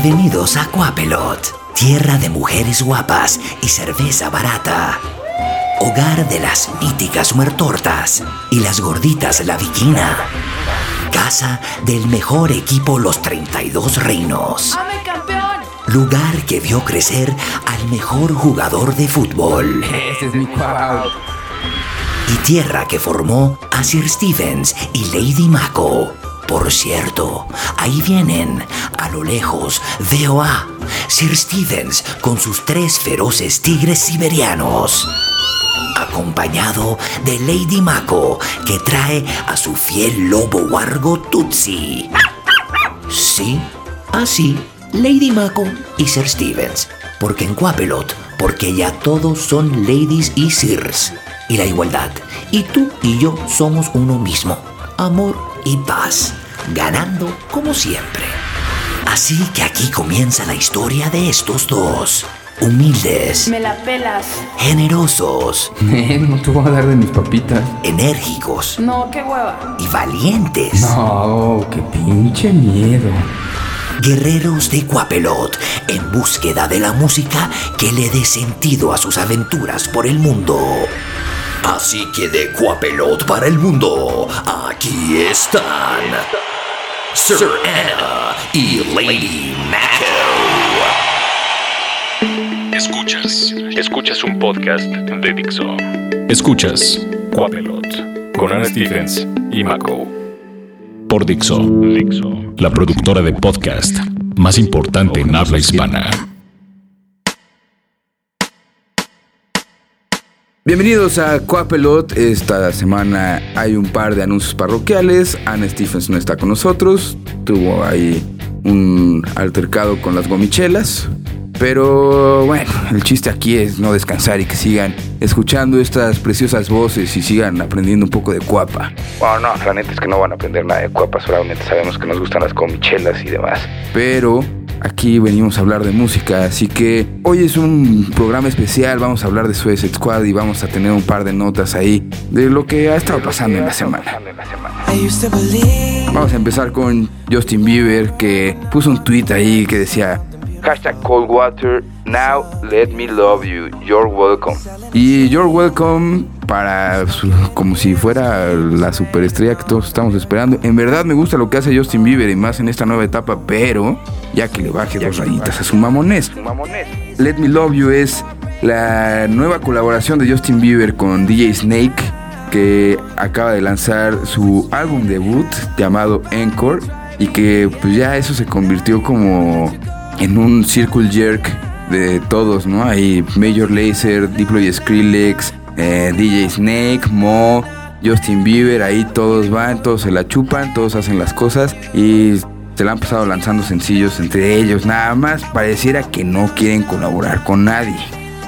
Bienvenidos a Coapelot, tierra de mujeres guapas y cerveza barata. Hogar de las míticas muertortas y las gorditas La Viquina. Casa del mejor equipo Los 32 Reinos. Lugar que vio crecer al mejor jugador de fútbol. Ese es mi cuau. Y tierra que formó a Sir Stevens y Lady Mako. Por cierto, ahí vienen, a lo lejos, veo a Sir Stevens con sus tres feroces tigres siberianos. Acompañado de Lady Mako, que trae a su fiel lobo wargo Tutsi. Sí, así, Lady Mako y Sir Stevens. Porque en Coapelot, porque ya todos son ladies y sirs. Y la igualdad. Y tú y yo somos uno mismo. Amor y paz. Ganando como siempre. Así que aquí comienza la historia de estos dos. Humildes, Me la pelas. generosos, Eh, no te voy a dar de mis papitas. enérgicos No, qué hueva. y valientes. No, qué pinche miedo. Guerreros de Coapelot en búsqueda de la música que le dé sentido a sus aventuras por el mundo. Así que de Coapelot para el mundo, aquí están Sir Anna y Lady Mako. Escuchas. Escuchas un podcast de Dixo. Escuchas Coapelot con Stephens y Mako. Por Dixo. Dixo. La productora de podcast más importante en habla hispana. Bienvenidos a Coapelot. Esta semana hay un par de anuncios parroquiales. Ana Stephens no está con nosotros. Tuvo ahí un altercado con las gomichelas. Pero bueno, el chiste aquí es no descansar y que sigan escuchando estas preciosas voces y sigan aprendiendo un poco de cuapa. Bueno, no, la neta es que no van a aprender nada de cuapa, solamente sabemos que nos gustan las gomichelas y demás. Pero aquí venimos a hablar de música, así que hoy es un programa especial, vamos a hablar de Suicide Squad y vamos a tener un par de notas ahí de lo que ha estado pasando en la semana. Vamos a empezar con Justin Bieber que puso un tweet ahí que decía Hashtag cold water, now let me love you, you're welcome. Y you're welcome para como si fuera la superestrella que todos estamos esperando. En verdad me gusta lo que hace Justin Bieber y más en esta nueva etapa, pero ya que le baje dos rayitas a su mamonés. Let Me Love You es la nueva colaboración de Justin Bieber con DJ Snake que acaba de lanzar su álbum debut llamado Encore y que pues ya eso se convirtió como en un circle jerk de todos, ¿no? Hay Major Lazer, Diplo y Skrillex, eh, DJ Snake, Mo, Justin Bieber, ahí todos van, todos se la chupan, todos hacen las cosas y se la han pasado lanzando sencillos entre ellos, nada más pareciera que no quieren colaborar con nadie.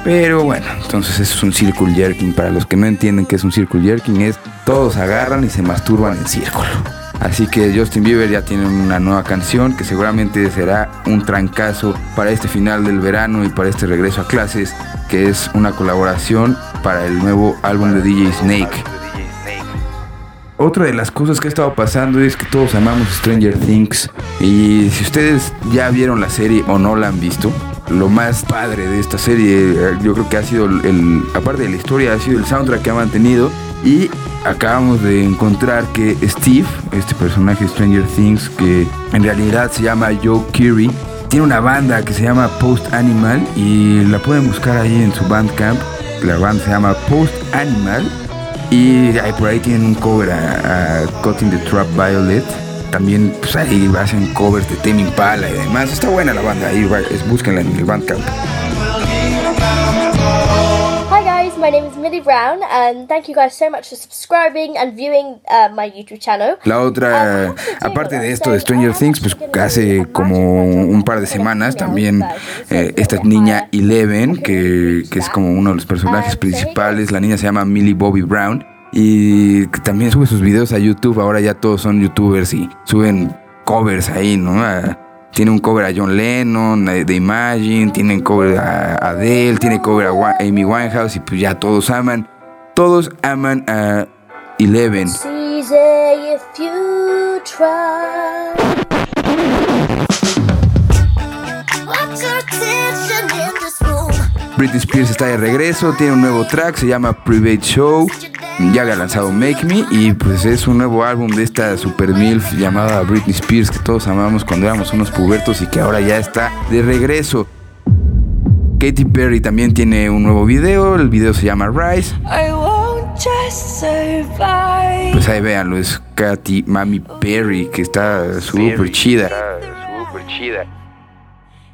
Pero bueno, entonces eso es un circle jerking. Para los que no entienden qué es un circle jerking, es todos agarran y se masturban en círculo. Así que Justin Bieber ya tiene una nueva canción que seguramente será un trancazo para este final del verano y para este regreso a clases, que es una colaboración para el nuevo álbum de DJ Snake. Otra de las cosas que ha estado pasando es que todos amamos Stranger Things y si ustedes ya vieron la serie o no la han visto, lo más padre de esta serie eh, yo creo que ha sido el, aparte de la historia, ha sido el soundtrack que ha mantenido y acabamos de encontrar que Steve, este personaje Stranger Things que en realidad se llama Joe Keery, tiene una banda que se llama Post Animal y la pueden buscar ahí en su Bandcamp. La banda se llama Post Animal y por ahí tienen un cover a, Cutting the Trap Violet. También pues ahí hacen covers de Tame Impala y demás. Está buena la banda, ahí búsquenla en el Bandcamp. My name is Millie Brown, and thank you guys so much for subscribing and viewing uh, my YouTube channel. La otra, aparte de esto de Stranger Things, pues hace como un par de semanas también eh, esta niña Eleven, que, que es como uno de los personajes principales, la niña se llama Millie Bobby Brown y también sube sus videos a YouTube, ahora ya todos son youtubers y suben covers ahí, ¿no? A- tiene un cover a John Lennon, de Imagine, tienen cover a Adele, tiene cover a Amy Winehouse y pues ya todos aman. Todos aman a Eleven. Britney Spears está de regreso, tiene un nuevo track, se llama Private Show. Ya había lanzado Make Me y pues es un nuevo álbum de esta super MILF llamada Britney Spears que todos amamos cuando éramos unos pubertos y que ahora ya está de regreso. Katy Perry también tiene un nuevo video, el video se llama Rise. Pues ahí véanlo, es Katy Mami Perry que está súper chida. Súper chida.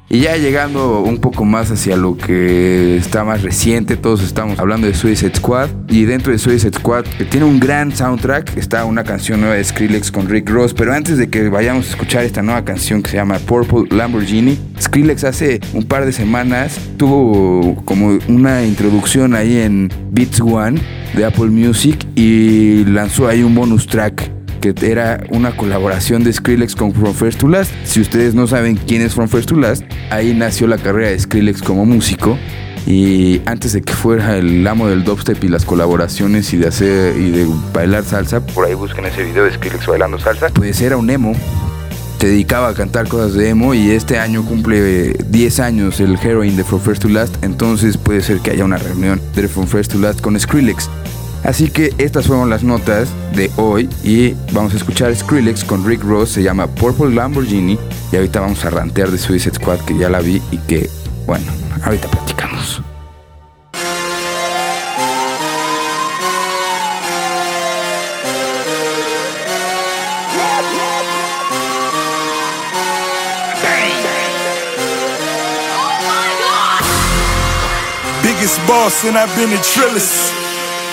Y ya llegando un poco más hacia lo que está más reciente, todos estamos hablando de Suicide Squad. Y dentro de Suicide Squad, tiene un gran soundtrack, está una canción nueva de Skrillex con Rick Ross. Pero antes de que vayamos a escuchar esta nueva canción que se llama Purple Lamborghini, Skrillex hace un par de semanas tuvo como una introducción ahí en Beats One de Apple Music y lanzó ahí un bonus track que era una colaboración de Skrillex con From First to Last. Si ustedes no saben quién es From First to Last, ahí nació la carrera de Skrillex como músico. Y antes de que fuera el amo del dubstep y las colaboraciones y de hacer y de bailar salsa, por ahí busquen ese video de Skrillex bailando salsa, pues era un emo. Se dedicaba a cantar cosas de emo y este año cumple 10 años el heroin de From First to Last, entonces puede ser que haya una reunión de From First to Last con Skrillex. Así que estas fueron las notas de hoy y vamos a escuchar Skrillex con Rick Ross, se llama Purple Lamborghini y ahorita vamos a rantear de Suicide Squad que ya la vi y que, bueno, ahorita platicamos. Biggest boss and I've been a trillist.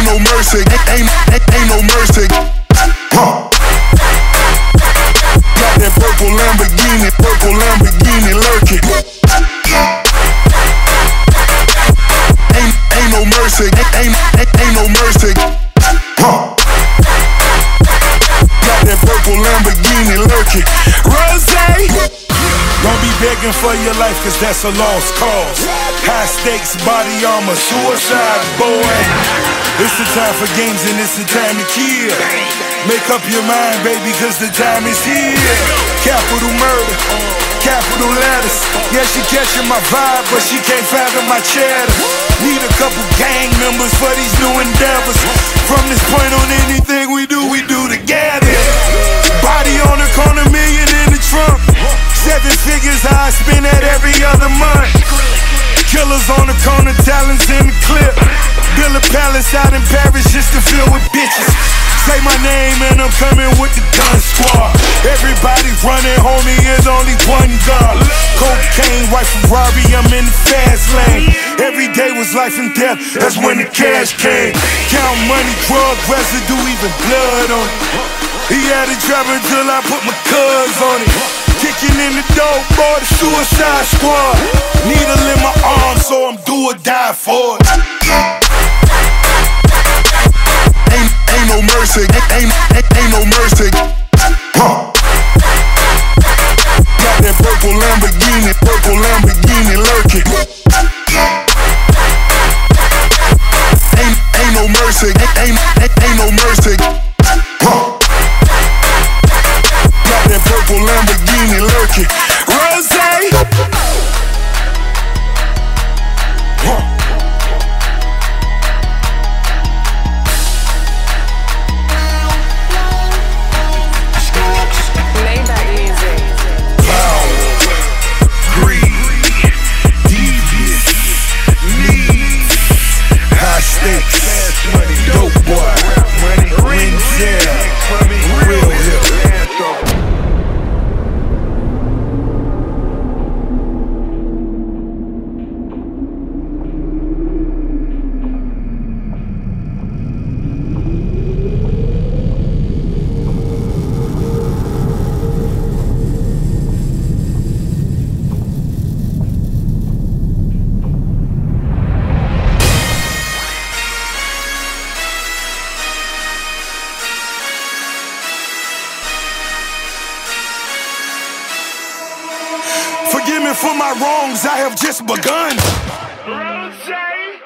Ain't, no mercy, ain't, ain't, ain't no mercy. Huh. Got that purple Lamborghini, purple Lamborghini lurking. Ain't, ain't no mercy, ain't, ain't, ain't no mercy. Huh. Got that purple Lamborghini lurking. Rose. Don't be begging for your life, cause that's a lost cause. High stakes, body armor, suicide, boy. It's the time for games and it's the time to kill. Make up your mind, baby, cause the time is here. Capital murder, capital letters. Yeah, she catching my vibe, but she can't fathom my cheddar. Need a couple gang members for these new endeavors. From this point on, anything we do, we do together. Body on the corner, million in the trunk. Seven figures, I spend that every other month. Killers on the corner, talents in the clip. Build a palace out in Paris just to fill with bitches. Say my name and I'm coming with the gun squad. Everybody running, homie, is only one gun. Cocaine, white Ferrari, I'm in the fast lane. Every day was life and death, that's when the cash came. Count money, drug residue, even blood on it. He had it dropping till I put my cuz on it. Kicking in the door, boy, the suicide squad. Needle in my arm, so I'm do or die for it. Ain't, ain't no mercy, ain't, ain't, ain't no mercy. Huh. Got that purple Lamborghini, purple Lamborghini lurking. Ain't, ain't no mercy, ain't, ain't,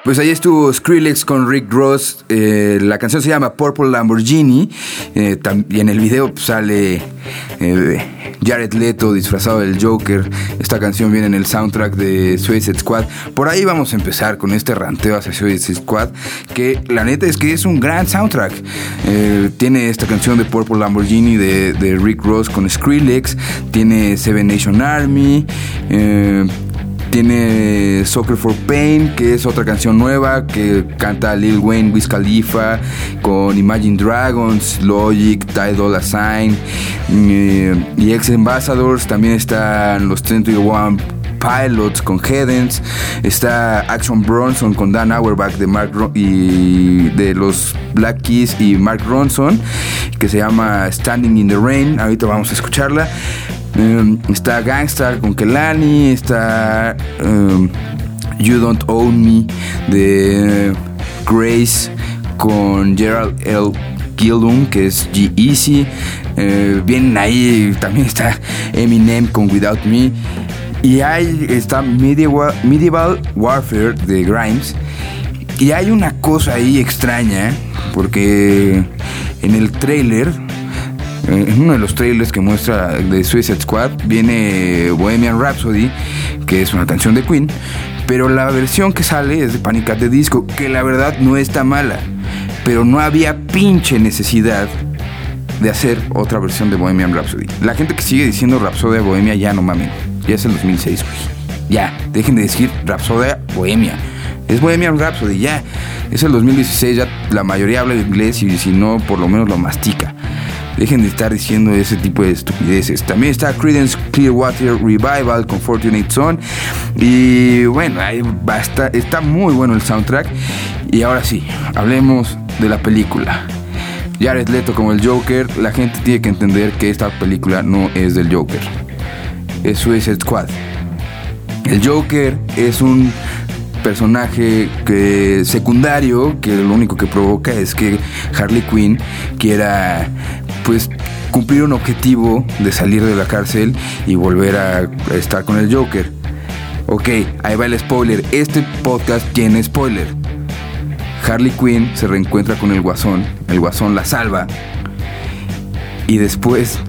Pues ahí estuvo Skrillex con Rick Ross. Eh, la canción se llama Purple Lamborghini. Eh, y en el video pues, sale eh, Jared Leto disfrazado del Joker. Esta canción viene en el soundtrack de Suicide Squad. Por ahí vamos a empezar con este ranteo hacia Suicide Squad. Que la neta es que es un gran soundtrack. tiene esta canción de Purple Lamborghini de, de Rick Ross con Skrillex. Tiene Seven Nation Army tiene Soccer for Pain, que es otra canción nueva que canta Lil Wayne, Wiz Khalifa, con Imagine Dragons, Logic, Tidal Assign eh, y Ex Ambassadors. También están los 21 Pilots con Hedens, está Action Bronson con Dan Auerbach de Mark y de los Black Keys y Mark Ronson, que se llama Standing in the Rain. Ahorita vamos a escucharla. Em, está Gangstar con Kelani, está em, You Don't Own Me de Grace con Gerald L. Gildum, que es G-Easy. Eh, vienen ahí, también está Eminem con Without Me. Y hay, está Medieval, Medieval Warfare de Grimes. Y hay una cosa ahí extraña, porque en el trailer en uno de los trailers que muestra de Suicide Squad viene Bohemian Rhapsody, que es una canción de Queen, pero la versión que sale es de Panic at the Disco, que la verdad no está mala, pero no había pinche necesidad de hacer otra versión de Bohemian Rhapsody. La gente que sigue diciendo Rhapsody Bohemia ya no mamen, ya es el 2006, güey. Ya, dejen de decir Rhapsody Bohemia. Es Bohemian Rhapsody, ya. Es el 2016, ya la mayoría habla inglés y si no, por lo menos lo mastica. Dejen de estar diciendo ese tipo de estupideces. También está Credence Clearwater Revival con Fortunate Son. Y bueno, ahí basta, está muy bueno el soundtrack. Y ahora sí, hablemos de la película. Jared Leto como el Joker, la gente tiene que entender que esta película no es del Joker. Es Suicide Squad. El Joker es un personaje secundario que lo único que provoca es que Harley Quinn quiera pues cumplir un objetivo de salir de la cárcel y volver a estar con el Joker. Ok, ahí va el spoiler. Este podcast tiene spoiler. Harley Quinn se reencuentra con el Guasón. El Guasón la salva. Y después,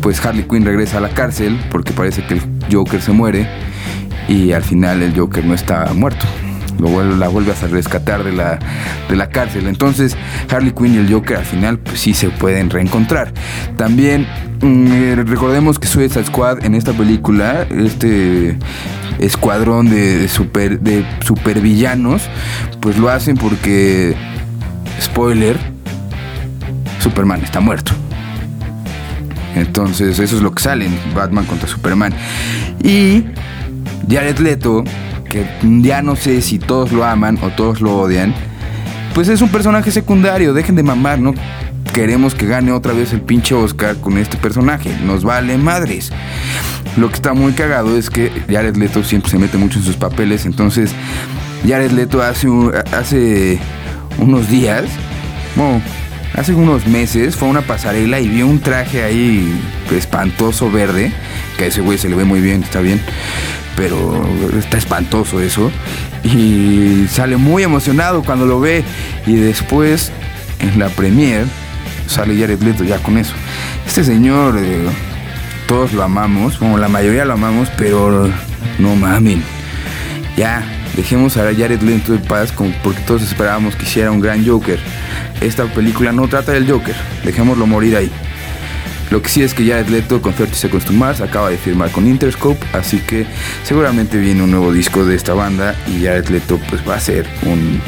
pues Harley Quinn regresa a la cárcel porque parece que el Joker se muere. Y al final el Joker no está muerto la vuelves a rescatar de la, de la cárcel. Entonces Harley Quinn y el Joker al final pues sí se pueden reencontrar. También mm, eh, recordemos que Suicide Squad en esta película, este escuadrón de, super, de supervillanos, pues lo hacen porque, spoiler, Superman está muerto. Entonces eso es lo que salen, Batman contra Superman. Y Jared Leto que ya no sé si todos lo aman o todos lo odian, pues es un personaje secundario, dejen de mamar, no queremos que gane otra vez el pinche Oscar con este personaje, nos vale madres. Lo que está muy cagado es que Jared Leto siempre se mete mucho en sus papeles, entonces Jared Leto hace, hace unos días, bueno, hace unos meses fue a una pasarela y vio un traje ahí espantoso verde, que a ese güey se le ve muy bien, está bien pero está espantoso eso. Y sale muy emocionado cuando lo ve. Y después, en la premier, sale Jared Leto ya con eso. Este señor, eh, todos lo amamos, como la mayoría lo amamos, pero no mamen. Ya, dejemos a Jared Leto en paz, porque todos esperábamos que hiciera un gran Joker. Esta película no trata del Joker, dejémoslo morir ahí. Lo que sí es que ya Leto con 30 Seconds to Mars acaba de firmar con Interscope, así que seguramente viene un nuevo disco de esta banda y ya Leto pues va a ser un...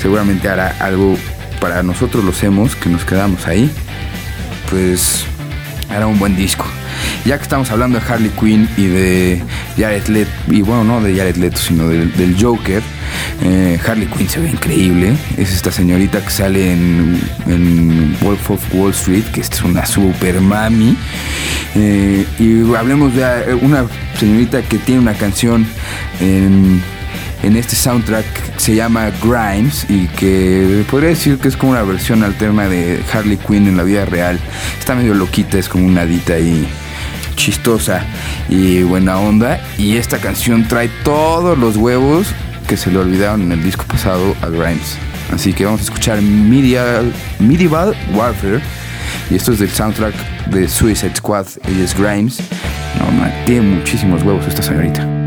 seguramente hará algo para nosotros los hemos que nos quedamos ahí, pues hará un buen disco. Ya que estamos hablando de Harley Quinn y de Jared Leto, y bueno, no de Jared Leto, sino del, Joker, eh, Harley Quinn se ve increíble. Es esta señorita que sale en, Wolf of Wall Street, que es una super mami. Eh, y hablemos de eh, una señorita que tiene una canción en, este soundtrack se llama Grimes y que podría decir que es como una versión alterna de Harley Quinn en la vida real. Está medio loquita, es como una dita ahí chistosa y buena onda. Y esta canción trae todos los huevos que se le olvidaron en el disco pasado a Grimes. Así que vamos a escuchar Medieval, Warfare. Y esto es del soundtrack de Suicide Squad. Ella es Grimes. No, man, tiene muchísimos huevos esta señorita.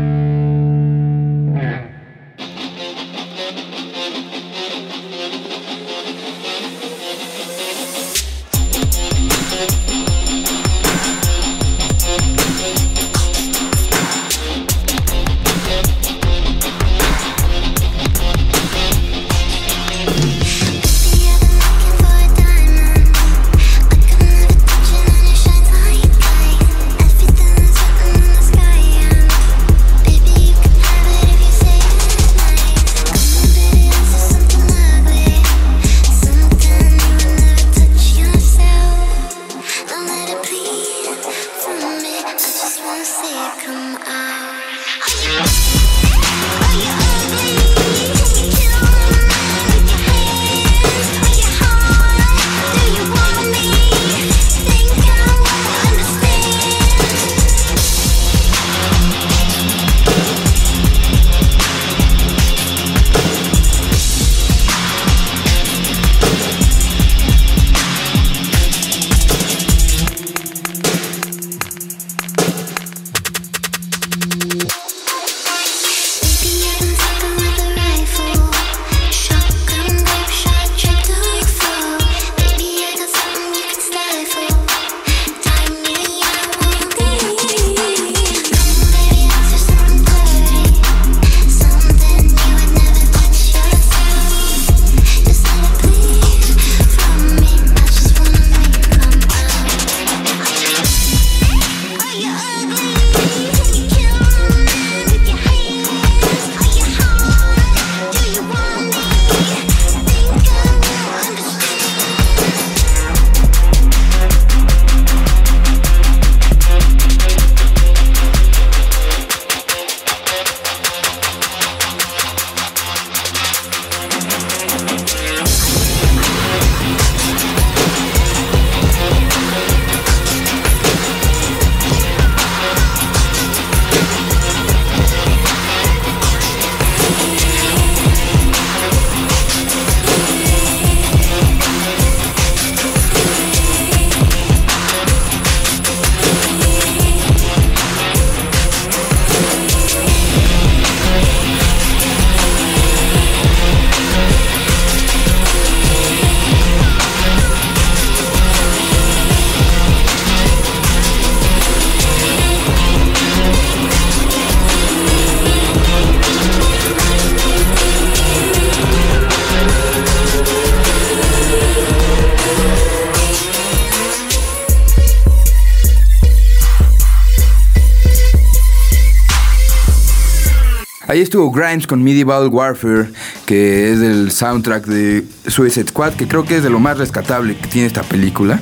Estuvo Grimes con Medieval Warfare, que es el soundtrack de Suicide Squad, que creo que es de lo más rescatable que tiene esta película.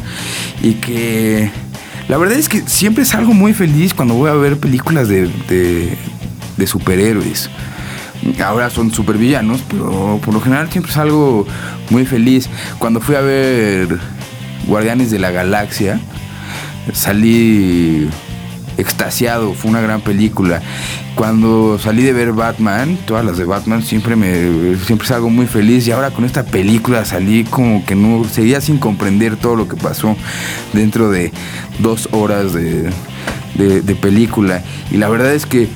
Y que la verdad es que siempre salgo muy feliz cuando voy a ver películas de, de, de superhéroes. Ahora son supervillanos, pero por lo general siempre salgo muy feliz. Cuando fui a ver Guardianes de la Galaxia, salí extasiado, fue una gran película. Cuando salí de ver Batman, todas las de Batman, siempre me siempre salgo muy feliz y ahora con esta película salí como que no seguía sin comprender todo lo que pasó dentro de dos horas de, de, película. Y la verdad es que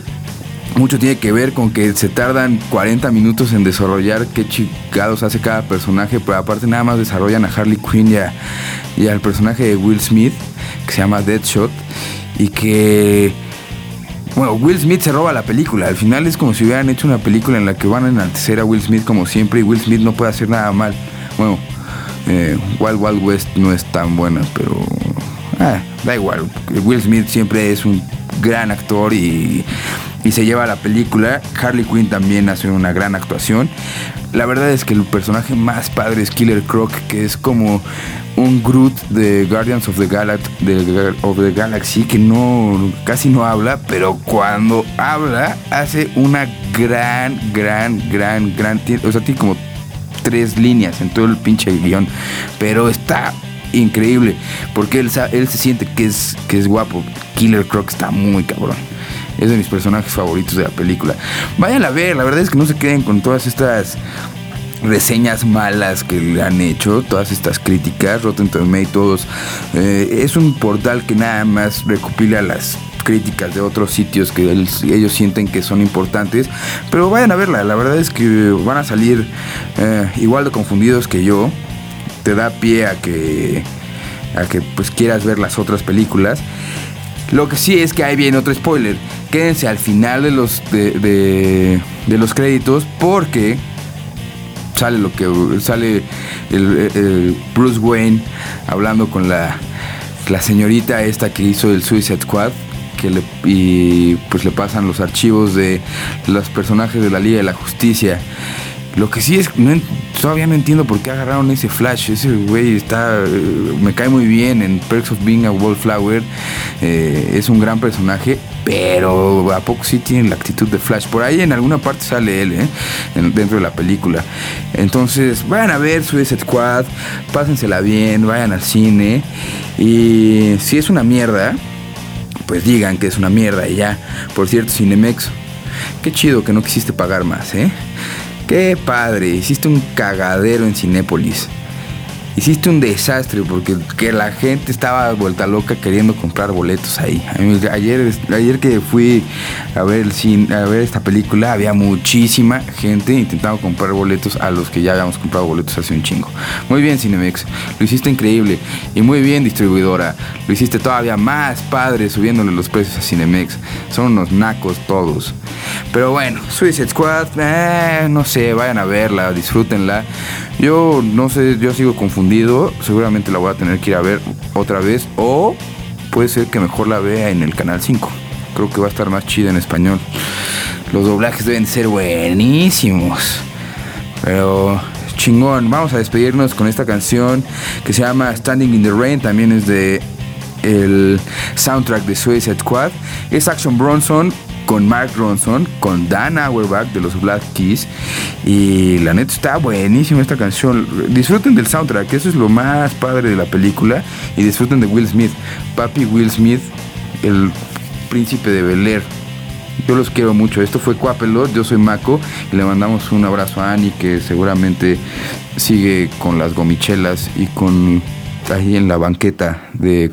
mucho tiene que ver con que se tardan 40 minutos en desarrollar qué chingados hace cada personaje, pero aparte nada más desarrollan a Harley Quinn y, y al personaje de Will Smith, que se llama Deadshot, y que... Bueno, Will Smith se roba la película. Al final es como si hubieran hecho una película en la que van a enaltecer a Will Smith como siempre y Will Smith no puede hacer nada mal. Bueno, eh, Wild Wild West no es tan buena, pero... Ah, da igual. Will Smith siempre es un gran actor y, y, se lleva la película. Harley Quinn también hace una gran actuación. La verdad es que el personaje más padre es Killer Croc, que es como un Groot de Guardians of the, of the Galaxy que no casi no habla, pero cuando habla hace una gran, gran, gran, gran, o sea, tiene como tres líneas en todo el pinche guion, pero está increíble, porque él, él se siente que es, que es guapo. Killer Croc está muy cabrón. Es de mis personajes favoritos de la película. Vayan a ver, la verdad es que no se queden con todas estas reseñas malas que le han hecho, todas estas críticas, Rotten Tomatoes, eh, es un portal que nada más recopila las críticas de otros sitios que ellos sienten que son importantes, pero vayan a verla, la verdad es que van a salir eh, igual de confundidos que yo, te da pie a que, a que pues quieras ver las otras películas. Lo que sí es que ahí viene otro spoiler. Quédense al final de los, de los créditos porque sale lo que sale el, Bruce Wayne hablando con la, la señorita esta que hizo el Suicide Squad que le, y pues le pasan los archivos de los personajes de la Liga de la Justicia lo que sí es, no, todavía no entiendo por qué agarraron ese Flash. Ese güey está, me cae muy bien en Perks of Being a Wallflower. Eh, es un gran personaje, pero a poco sí tiene la actitud de Flash. Por ahí en alguna parte sale él, ¿eh? dentro de la película. Entonces, vayan a ver Suicide Squad, pásensela bien, vayan al cine. Y si es una mierda, pues digan que es una mierda y ya. Por cierto, Cinemex, qué chido que no quisiste pagar más, ¿eh? Qué padre, hiciste un cagadero en Cinépolis. Hiciste un desastre porque que la gente estaba vuelta loca queriendo comprar boletos ahí. Ayer, ayer que fui a ver, el a ver esta película había muchísima gente intentando comprar boletos a los que ya habíamos comprado boletos hace un chingo. Muy bien Cinemex, lo hiciste increíble y muy bien distribuidora. Lo hiciste todavía más padre subiéndole los precios a Cinemex. Son unos nacos todos. Pero bueno, Suicide Squad, eh, no sé, vayan a verla, disfrútenla. Yo no sé, yo sigo confundido. Seguramente la voy a tener que ir a ver otra vez. O puede ser que mejor la vea en el canal 5. Creo que va a estar más chida en español. Los doblajes deben ser buenísimos. Pero chingón. Vamos a despedirnos con esta canción que se llama Standing in the Rain. También es de el soundtrack de Suicide Squad. Es Action Bronson con Mark Ronson, con Dan Auerbach de los Black Keys. Y la neta está buenísima esta canción. Disfruten del soundtrack, eso es lo más padre de la película. Y disfruten de Will Smith. Papi Will Smith, el príncipe de Bel Air. Yo los quiero mucho. Esto fue Cuapelot, yo soy Mako y le mandamos un abrazo a Annie que seguramente sigue con las gomichelas y con ahí en la banqueta de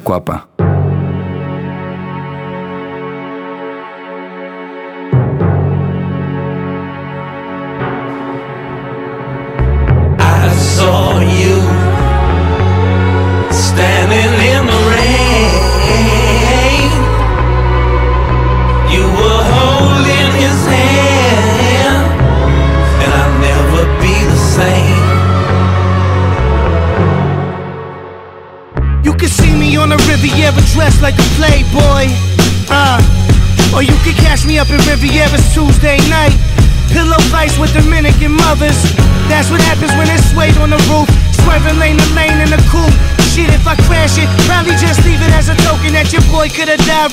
Cuapa.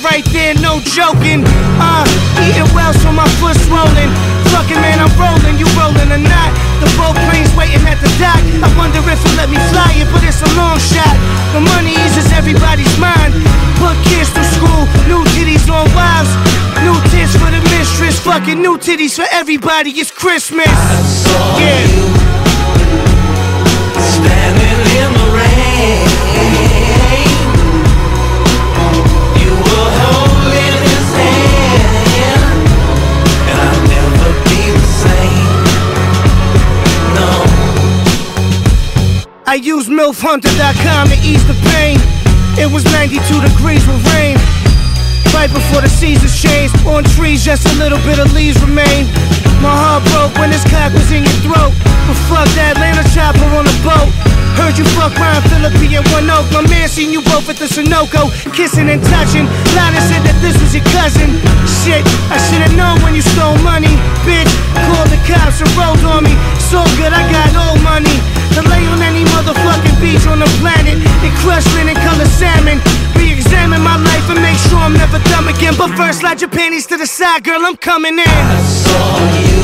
right there, no joking. Uh, eating well, so my foot's swollen. Fucking man, I'm rolling, you rolling or not? The boat plane's waiting at the dock. I wonder if he'll let me fly it, but it's a long shot. The money eases everybody's mind. Put kids through school, new titties on wives. New tits for the mistress, fucking new titties for everybody. It's Christmas. yeah. I used MILFHunter.com to ease the pain. It was 92 degrees with rain. Right before the seasons changed, on trees just a little bit of leaves remain. My heart broke when this cock was in your throat. But fuck that Atlanta chopper on a boat. Heard you fuck Ryan Philippi and One Oak. My man seen you both at the Sunoco, kissing and touching. Lana said that this was your cousin. Shit, I should've known when you stole money. Bitch, called the cops and rolled on me. So good, I got old money. To lay on any motherfucking beach on the planet in crushed linen color salmon. Re-examine my life and make sure I'm never dumb again. But first, slide your panties to the side, girl. I'm coming in. I saw you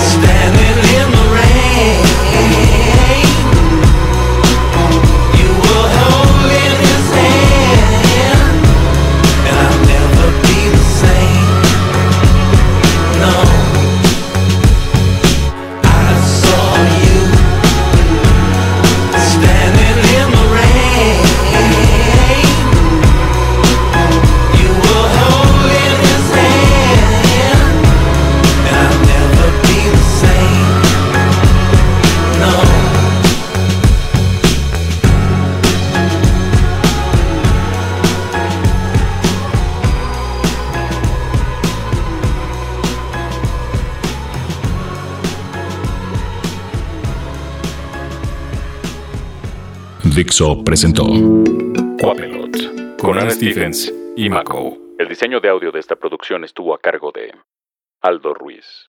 standing in Dixo presentó Quapelot con Ana Stephens y Mako. El diseño de audio de esta producción estuvo a cargo de Aldo Ruiz.